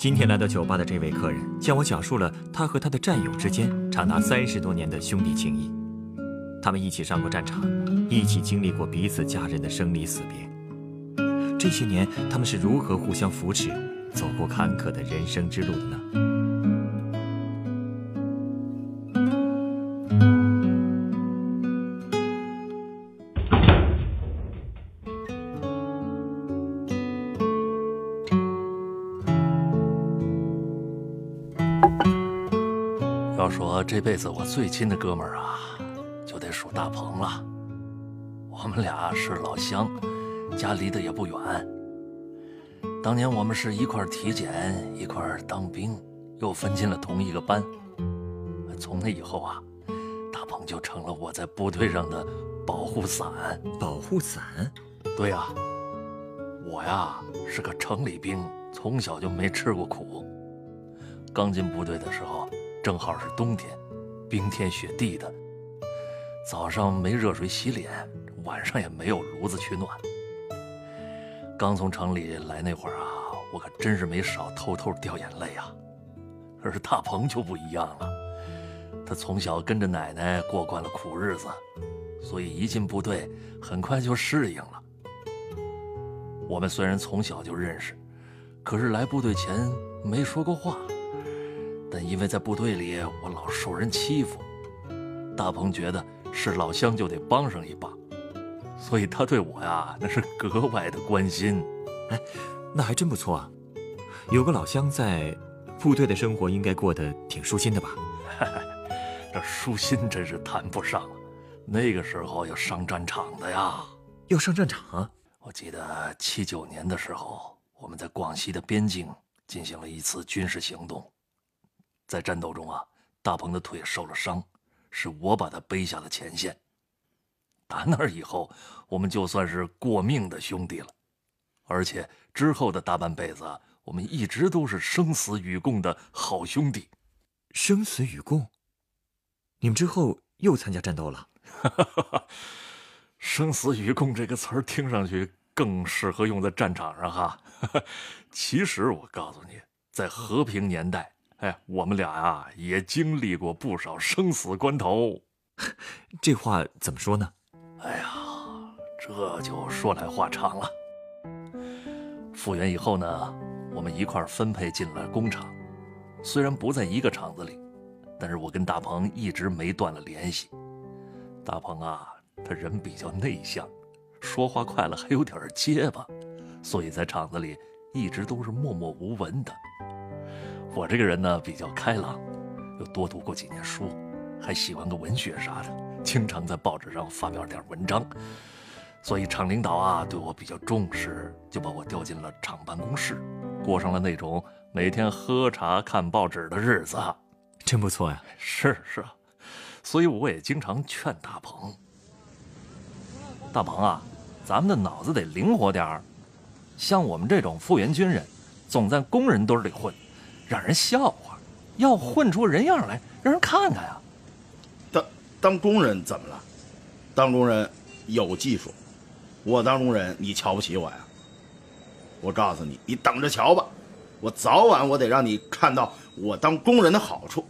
今天来到酒吧的这位客人向我讲述了他和他的战友之间长达三十多年的兄弟情谊。他们一起上过战场，一起经历过彼此家人的生离死别。这些年，他们是如何互相扶持，走过坎坷的人生之路的呢？这辈子我最亲的哥们儿啊，就得数大鹏了。我们俩是老乡，家离得也不远。当年我们是一块儿体检，一块儿当兵，又分进了同一个班。从那以后啊，大鹏就成了我在部队上的保护伞。保护伞？对呀，我呀是个城里兵，从小就没吃过苦。刚进部队的时候。正好是冬天，冰天雪地的，早上没热水洗脸，晚上也没有炉子取暖。刚从城里来那会儿啊，我可真是没少偷偷掉眼泪啊。可是大鹏就不一样了，他从小跟着奶奶过惯了苦日子，所以一进部队很快就适应了。我们虽然从小就认识，可是来部队前没说过话。但因为在部队里，我老受人欺负，大鹏觉得是老乡就得帮上一把，所以他对我呀那是格外的关心。哎，那还真不错啊，有个老乡在，部队的生活应该过得挺舒心的吧？这舒心真是谈不上了，那个时候要上战场的呀，要上战场。我记得七九年的时候，我们在广西的边境进行了一次军事行动。在战斗中啊，大鹏的腿受了伤，是我把他背下了前线。打那以后，我们就算是过命的兄弟了，而且之后的大半辈子，我们一直都是生死与共的好兄弟。生死与共？你们之后又参加战斗了？生死与共这个词儿听上去更适合用在战场上哈。其实我告诉你，在和平年代。哎，我们俩呀也经历过不少生死关头，这话怎么说呢？哎呀，这就说来话长了。复员以后呢，我们一块分配进了工厂，虽然不在一个厂子里，但是我跟大鹏一直没断了联系。大鹏啊，他人比较内向，说话快了还有点结巴，所以在厂子里一直都是默默无闻的。我这个人呢比较开朗，又多读过几年书，还喜欢个文学啥的，经常在报纸上发表点文章，所以厂领导啊对我比较重视，就把我调进了厂办公室，过上了那种每天喝茶看报纸的日子，真不错呀。是是啊，所以我也经常劝大鹏，大鹏啊，咱们的脑子得灵活点儿，像我们这种复员军人，总在工人堆里混。让人笑话，要混出人样来，让人看看呀。当当工人怎么了？当工人有技术，我当工人你瞧不起我呀？我告诉你，你等着瞧吧，我早晚我得让你看到我当工人的好处。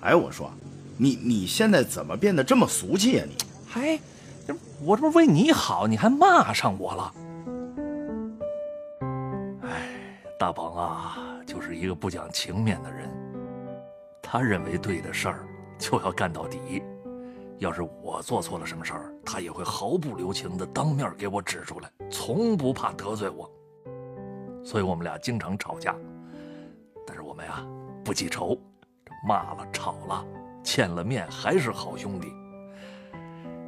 哎，我说，你你现在怎么变得这么俗气呀？你，哎，我这不为你好，你还骂上我了？哎，大鹏啊！就是一个不讲情面的人，他认为对的事儿就要干到底，要是我做错了什么事儿，他也会毫不留情的当面给我指出来，从不怕得罪我。所以我们俩经常吵架，但是我们呀不记仇，骂了吵了，见了面还是好兄弟。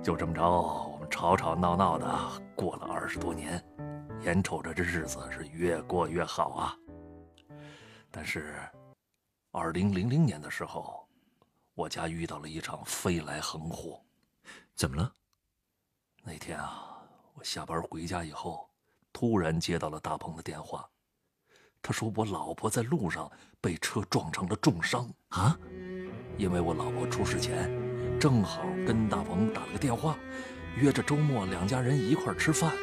就这么着，我们吵吵闹闹的过了二十多年，眼瞅着这日子是越过越好啊。但是，二零零零年的时候，我家遇到了一场飞来横祸。怎么了？那天啊，我下班回家以后，突然接到了大鹏的电话。他说我老婆在路上被车撞成了重伤啊！因为我老婆出事前，正好跟大鹏打了个电话，约着周末两家人一块吃饭。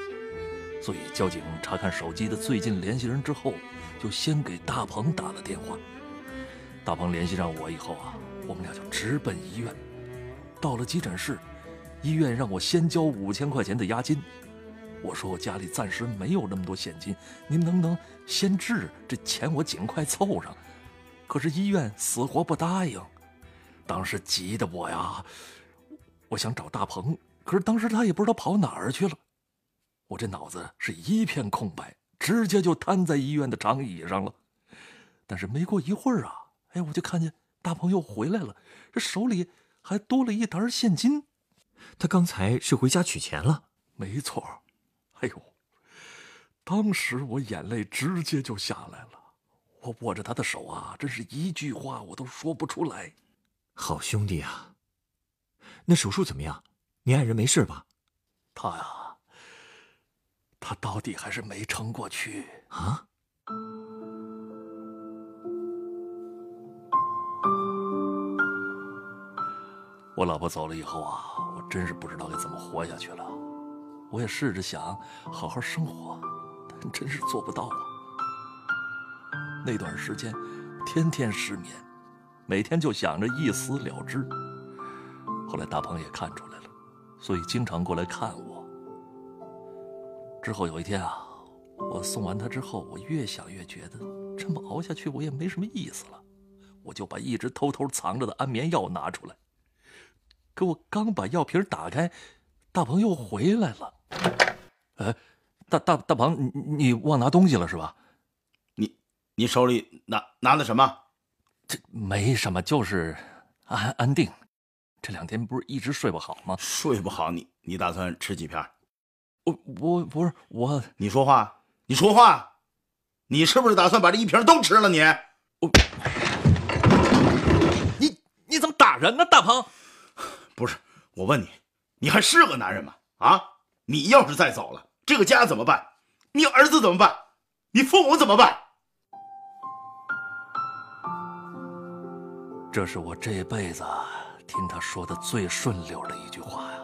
所以交警查看手机的最近联系人之后，就先给大鹏打了电话。大鹏联系上我以后啊，我们俩就直奔医院。到了急诊室，医院让我先交五千块钱的押金。我说我家里暂时没有那么多现金，您能不能先治？这钱我尽快凑上。可是医院死活不答应，当时急得我呀，我想找大鹏，可是当时他也不知道跑哪儿去了。我这脑子是一片空白，直接就瘫在医院的长椅上了。但是没过一会儿啊，哎，我就看见大鹏又回来了，这手里还多了一沓现金。他刚才是回家取钱了？没错。哎呦！当时我眼泪直接就下来了，我握着他的手啊，真是一句话我都说不出来。好兄弟啊！那手术怎么样？你爱人没事吧？他呀，他到底还是没撑过去啊！我老婆走了以后啊，我真是不知道该怎么活下去了。我也试着想好好生活，但真是做不到啊。那段时间，天天失眠，每天就想着一死了之。后来大鹏也看出来了，所以经常过来看我。之后有一天啊，我送完他之后，我越想越觉得这么熬下去我也没什么意思了，我就把一直偷偷藏着的安眠药拿出来。可我刚把药瓶打开，大鹏又回来了。哎，大大大鹏，你你忘拿东西了是吧？你你手里拿拿的什么？这没什么，就是安安定。这两天不是一直睡不好吗？睡不好，你你打算吃几片？我我不是我，你说话，你说话，你是不是打算把这一瓶都吃了？你我，你你怎么打人呢？大鹏，不是我问你，你还是个男人吗？啊！你要是再走了，这个家怎么办？你儿子怎么办？你父母怎么办？这是我这辈子听他说的最顺溜的一句话呀。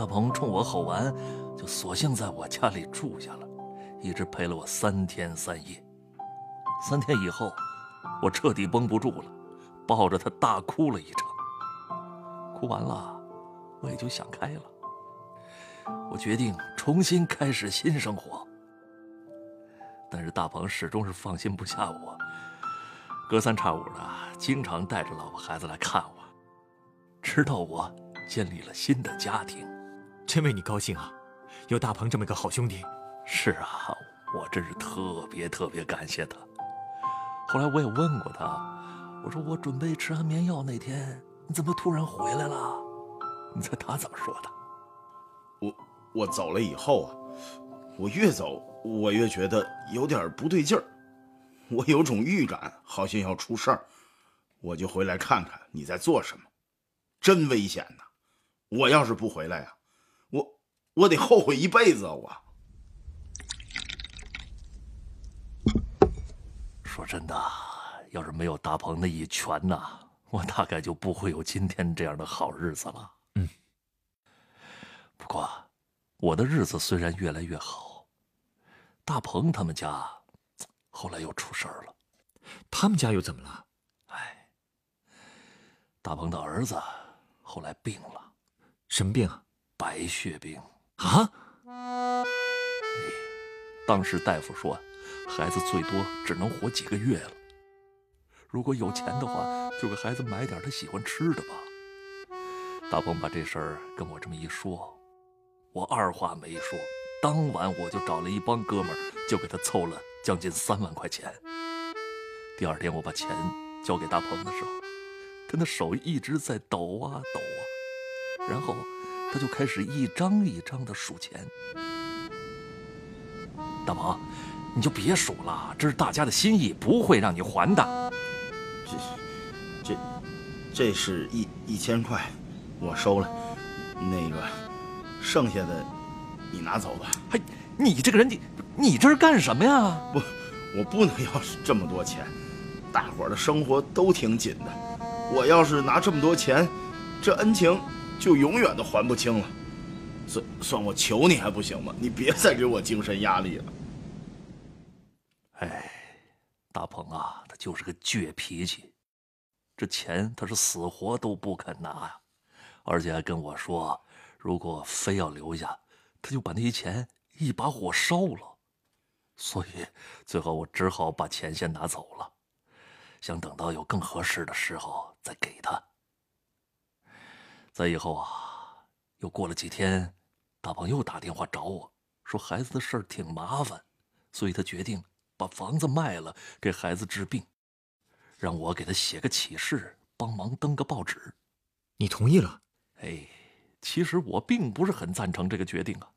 大鹏冲我吼完，就索性在我家里住下了，一直陪了我三天三夜。三天以后，我彻底绷不住了，抱着他大哭了一场。哭完了。我也就想开了，我决定重新开始新生活。但是大鹏始终是放心不下我，隔三差五的经常带着老婆孩子来看我，直到我建立了新的家庭。真为你高兴啊，有大鹏这么个好兄弟。是啊，我真是特别特别感谢他。后来我也问过他，我说我准备吃安眠药那天，你怎么突然回来了？你猜他怎么说的？我我走了以后啊，我越走我越觉得有点不对劲儿，我有种预感，好像要出事儿，我就回来看看你在做什么，真危险呐！我要是不回来呀，我我得后悔一辈子啊！我说真的，要是没有大鹏那一拳呐，我大概就不会有今天这样的好日子了。嗯不过，我的日子虽然越来越好，大鹏他们家后来又出事儿了。他们家又怎么了？哎，大鹏的儿子后来病了，什么病啊？白血病啊！当时大夫说，孩子最多只能活几个月了。如果有钱的话，就给孩子买点他喜欢吃的吧。大鹏把这事儿跟我这么一说。我二话没说，当晚我就找了一帮哥们儿，就给他凑了将近三万块钱。第二天我把钱交给大鹏的时候，他的手一直在抖啊抖啊，然后他就开始一张一张的数钱。大鹏，你就别数了，这是大家的心意，不会让你还的。这这这是一一千块，我收了。那个剩下的你拿走吧。嘿，你这个人，你你这是干什么呀？不，我不能要这么多钱，大伙儿的生活都挺紧的。我要是拿这么多钱，这恩情就永远都还不清了。算算我求你还不行吗？你别再给我精神压力了。哎，大鹏啊，他就是个倔脾气，这钱他是死活都不肯拿呀，而且还跟我说，如果非要留下，他就把那些钱一把火烧了。所以最后我只好把钱先拿走了，想等到有更合适的时候再给他。再以后啊，又过了几天，大鹏又打电话找我说孩子的事儿挺麻烦，所以他决定。把房子卖了给孩子治病，让我给他写个启事，帮忙登个报纸。你同意了？哎，其实我并不是很赞成这个决定啊。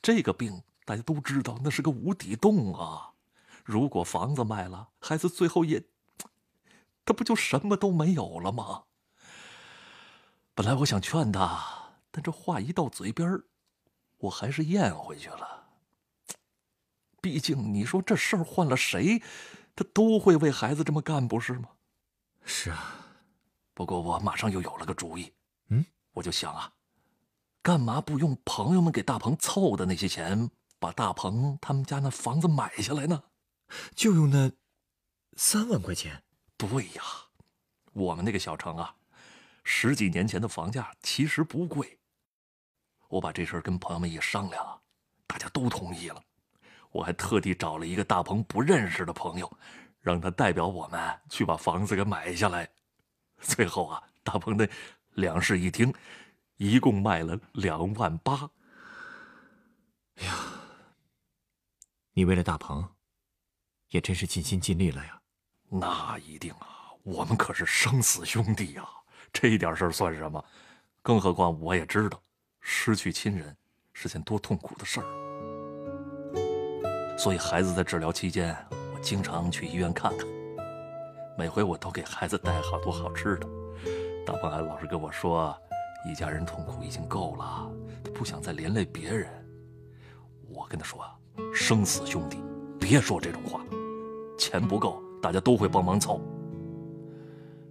这个病大家都知道，那是个无底洞啊。如果房子卖了，孩子最后也，他不就什么都没有了吗？本来我想劝他，但这话一到嘴边我还是咽回去了。毕竟，你说这事儿换了谁，他都会为孩子这么干，不是吗？是啊，不过我马上又有了个主意。嗯，我就想啊，干嘛不用朋友们给大鹏凑的那些钱，把大鹏他们家那房子买下来呢？就用那三万块钱。对呀，我们那个小城啊，十几年前的房价其实不贵。我把这事儿跟朋友们一商量啊，大家都同意了。我还特地找了一个大鹏不认识的朋友，让他代表我们去把房子给买下来。最后啊，大鹏的两室一厅，一共卖了两万八。哎呀，你为了大鹏，也真是尽心尽力了呀。那一定啊，我们可是生死兄弟呀，这一点事儿算什么？更何况我也知道，失去亲人是件多痛苦的事儿。所以孩子在治疗期间，我经常去医院看看。每回我都给孩子带好多好吃的。大鹏还老是跟我说，一家人痛苦已经够了，他不想再连累别人。我跟他说啊，生死兄弟，别说这种话。钱不够，大家都会帮忙凑。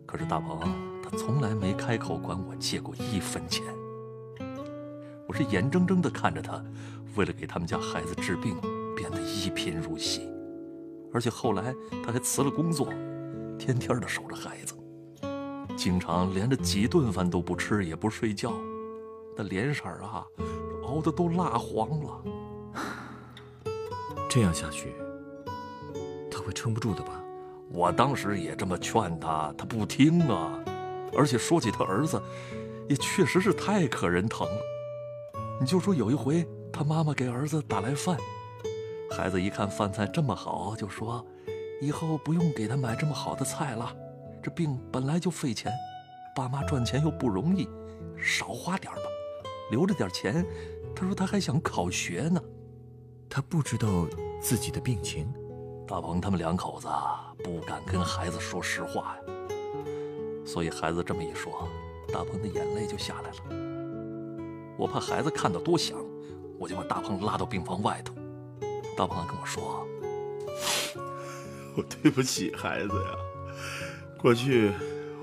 可是大鹏从来没开口管我借过一分钱。我是眼睁睁地看着他，为了给他们家孩子治病。变得一贫如洗，而且后来他还辞了工作，天天的守着孩子，经常连着几顿饭都不吃也不睡觉，那脸色啊，熬得都蜡黄了。这样下去，他会撑不住的吧？我当时也这么劝他，他不听啊。而且说起他儿子，也确实是太可人疼了。你就说有一回，他妈妈给儿子打来饭。孩子一看饭菜这么好，就说：“以后不用给他买这么好的菜了。这病本来就费钱，爸妈赚钱又不容易，少花点吧，留着点钱。”他说他还想考学呢。他不知道自己的病情。大鹏他们两口子不敢跟孩子说实话呀，所以孩子这么一说，大鹏的眼泪就下来了。我怕孩子看到多想，我就把大鹏拉到病房外头。大鹏跟我说：“我对不起孩子呀，过去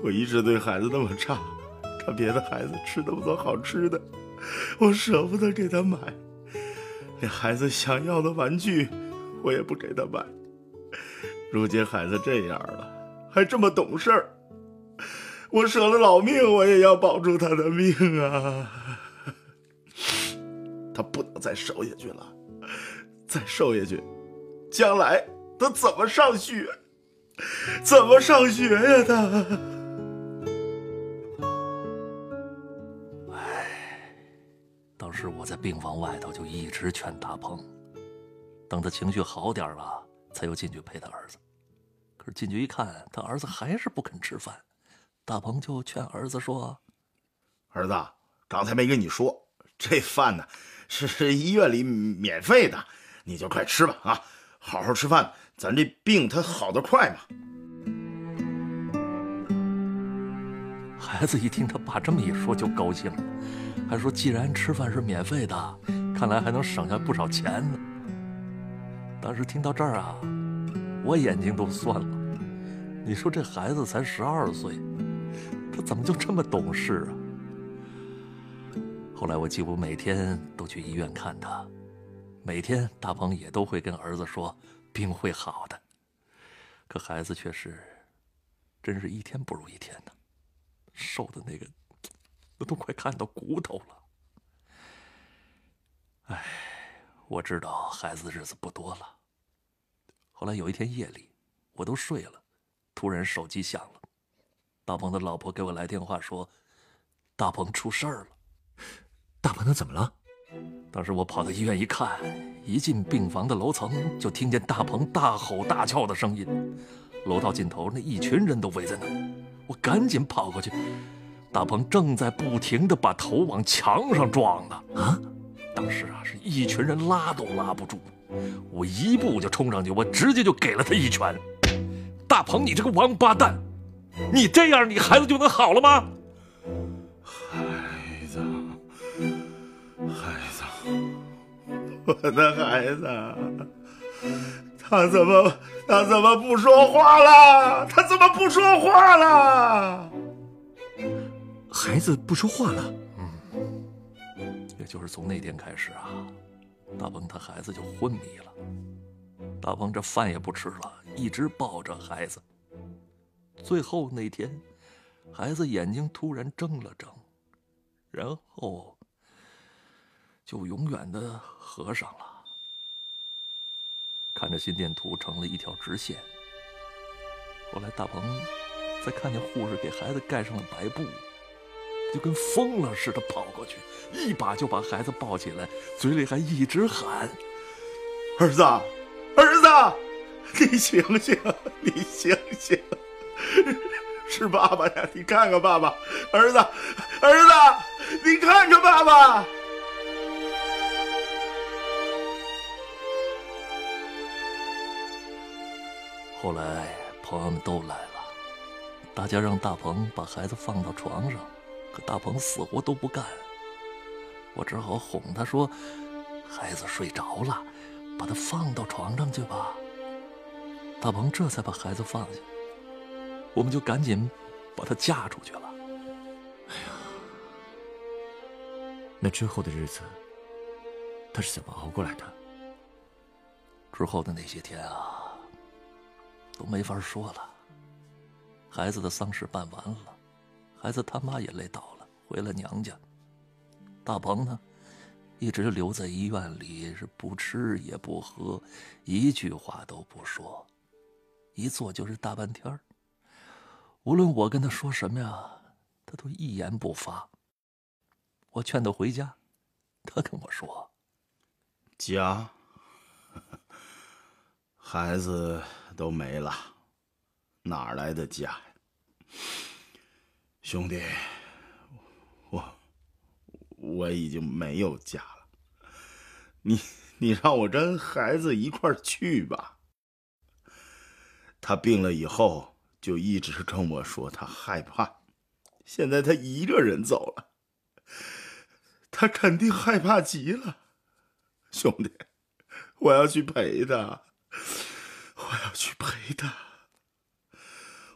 我一直对孩子那么差，看别的孩子吃那么多好吃的，我舍不得给他买，连孩子想要的玩具我也不给他买。如今孩子这样了，还这么懂事儿，我舍了老命我也要保住他的命啊！他不能再瘦下去了。”再瘦下去，将来他怎么上学？怎么上学呀？他，哎，当时我在病房外头就一直劝大鹏，等他情绪好点了，才又进去陪他儿子。可是进去一看，他儿子还是不肯吃饭，大鹏就劝儿子说：“儿子，刚才没跟你说，这饭呢是医院里免费的。”你就快吃吧啊！好好吃饭，咱这病它好得快嘛。孩子一听他爸这么一说，就高兴了，还说既然吃饭是免费的，看来还能省下不少钱呢。当时听到这儿啊，我眼睛都酸了。你说这孩子才十二岁，他怎么就这么懂事啊？后来我几乎每天都去医院看他，每天大鹏也都会跟儿子说病会好的，可孩子却是，真是一天不如一天呢。瘦的那个，那都快看到骨头了。哎，我知道孩子的日子不多了。后来有一天夜里，我都睡了，突然手机响了，大鹏的老婆给我来电话说，大鹏出事儿了。大鹏他怎么了？当时我跑到医院一看，一进病房的楼层，就听见大鹏大吼大叫的声音，楼道尽头那一群人都围在那儿。我赶紧跑过去，大鹏正在不停的把头往墙上撞呢。啊！当时啊，是一群人拉都拉不住，我一步就冲上去，我直接就给了他一拳。大鹏，你这个王八蛋，你这样，你孩子就能好了吗？孩子，孩子，我的孩子。他怎么他怎么不说话了？他怎么不说话了？孩子不说话了。嗯，也就是从那天开始啊，大鹏他孩子就昏迷了。大鹏这饭也不吃了，一直抱着孩子。最后那天，孩子眼睛突然睁了睁，然后就永远的合上了。看着心电图成了一条直线。后来大鹏再看见护士给孩子盖上了白布，就跟疯了似的跑过去，一把就把孩子抱起来，嘴里还一直喊：“儿子，儿子，你醒醒，你醒醒，是爸爸呀！你看看爸爸，儿子，儿子，你看看爸爸。”后来朋友们都来了，大家让大鹏把孩子放到床上，可大鹏死活都不干。我只好哄他说：“孩子睡着了，把他放到床上去吧。”大鹏这才把孩子放下，我们就赶紧把她嫁出去了。哎呀，那之后的日子，她是怎么熬过来的？之后的那些天啊。都没法说了。孩子的丧事办完了，孩子他妈也累倒了，回了娘家。大鹏呢，一直留在医院里，是不吃也不喝，一句话都不说，一坐就是大半天无论我跟他说什么呀，他都一言不发。我劝他回家，他跟我说：“家，孩子。”都没了，哪来的家，兄弟？我我已经没有家了。你你让我跟孩子一块去吧。他病了以后就一直跟我说他害怕，现在他一个人走了，他肯定害怕极了。兄弟，我要去陪他。我要去陪他，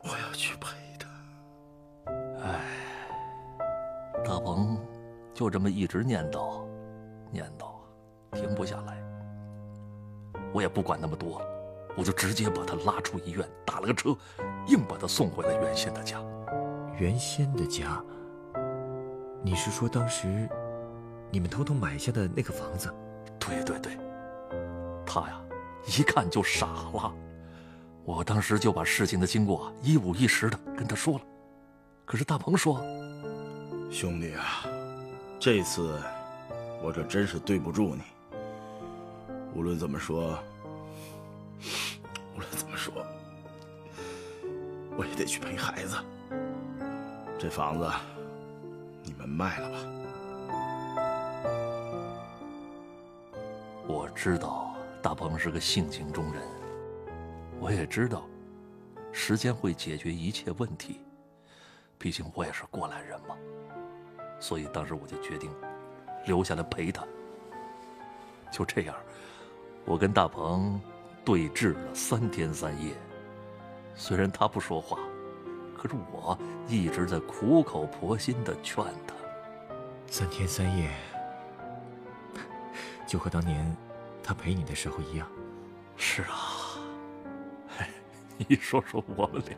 我要去陪他。哎，大鹏就这么一直念叨，念叨，停不下来。我也不管那么多，我就直接把他拉出医院，打了个车，硬把他送回了原先的家。原先的家？你是说当时你们偷偷买下的那个房子？对对对，他呀。一看就傻了，我当时就把事情的经过一五一十的跟他说了。可是大鹏说：“兄弟啊，这次我这真是对不住你。无论怎么说，无论怎么说，我也得去陪孩子。这房子你们卖了吧。”我知道。大鹏是个性情中人，我也知道，时间会解决一切问题。毕竟我也是过来人嘛，所以当时我就决定留下来陪他。就这样，我跟大鹏对峙了三天三夜。虽然他不说话，可是我一直在苦口婆心的劝他。三天三夜，就和当年他陪你的时候一样。是啊，你说说我们俩，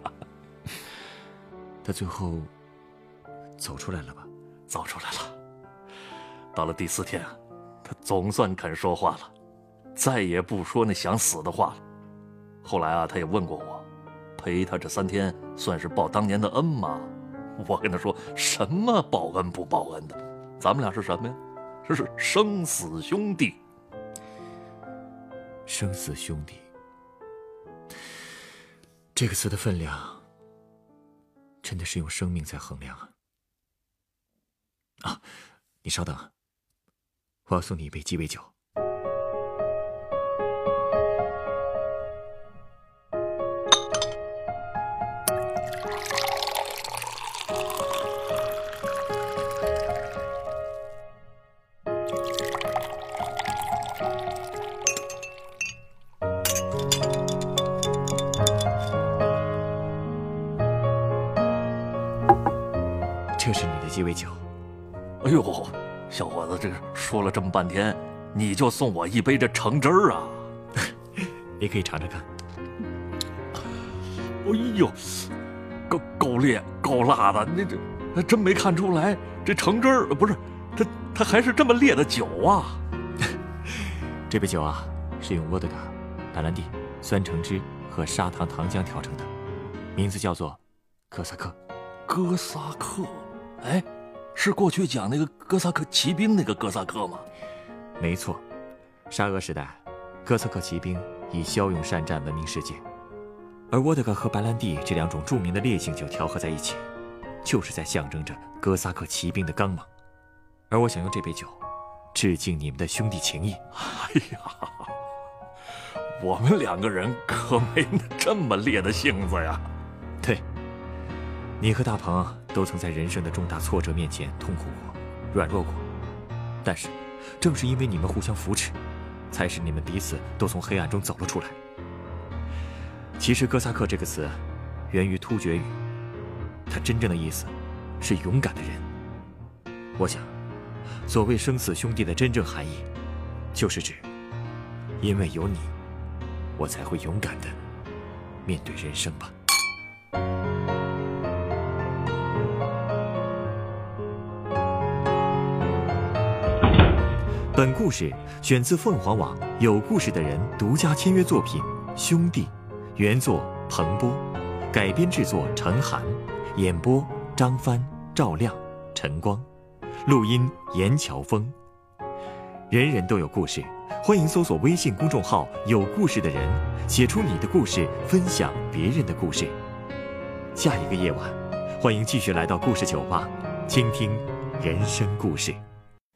他最后走出来了吧？走出来了。到了第四天啊，他总算肯说话了，再也不说那想死的话了。后来啊，他也问过我，陪他这三天算是报当年的恩吗？我跟他说什么报恩不报恩的，咱们俩是什么呀？这是生死兄弟。生死兄弟，这个词的分量，真的是用生命在衡量啊！啊，你稍等，我要送你一杯鸡尾酒。这是你的鸡尾酒，哎呦，小伙子，这说了这么半天，你就送我一杯这橙汁儿啊？你可以尝尝看。哎呦，够够烈，够辣的，你这还真没看出来，这橙汁儿不是它，它还是这么烈的酒啊！这杯酒啊，是用沃德卡、白兰地、酸橙汁和砂糖糖浆调成的，名字叫做哥萨克。哥萨克，哎，是过去讲那个哥萨克骑兵那个哥萨克吗？没错，沙俄时代，哥萨克骑兵以骁勇善战闻名世界，而沃德嘎和白兰地这两种著名的烈性酒调和在一起，就是在象征着哥萨克骑兵的刚猛。而我想用这杯酒，致敬你们的兄弟情谊。哎呀，我们两个人可没这么烈的性子呀。对，你和大鹏都曾在人生的重大挫折面前痛苦过、软弱过，但是，正是因为你们互相扶持，才使你们彼此都从黑暗中走了出来。其实“哥萨克”这个词，源于突厥语，它真正的意思是勇敢的人。我想，所谓生死兄弟的真正含义，就是指，因为有你，我才会勇敢的面对人生吧。本故事选自凤凰网“有故事的人”独家签约作品《兄弟》，原作彭波，改编制作陈寒，演播张帆、赵亮、陈光，录音严乔峰。人人都有故事，欢迎搜索微信公众号“有故事的人”，写出你的故事，分享别人的故事。下一个夜晚，欢迎继续来到故事酒吧，倾听人生故事。